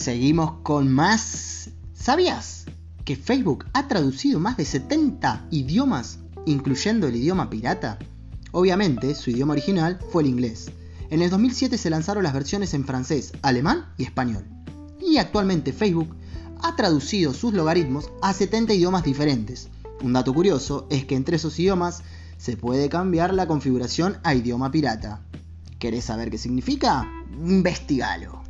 Seguimos con más. ¿Sabías que Facebook ha traducido más de 70 idiomas, incluyendo el idioma pirata? Obviamente, su idioma original fue el inglés. En el 2007 se lanzaron las versiones en francés, alemán y español. Y actualmente Facebook ha traducido sus logaritmos a 70 idiomas diferentes. Un dato curioso es que entre esos idiomas se puede cambiar la configuración a idioma pirata. ¿Querés saber qué significa? Investigalo.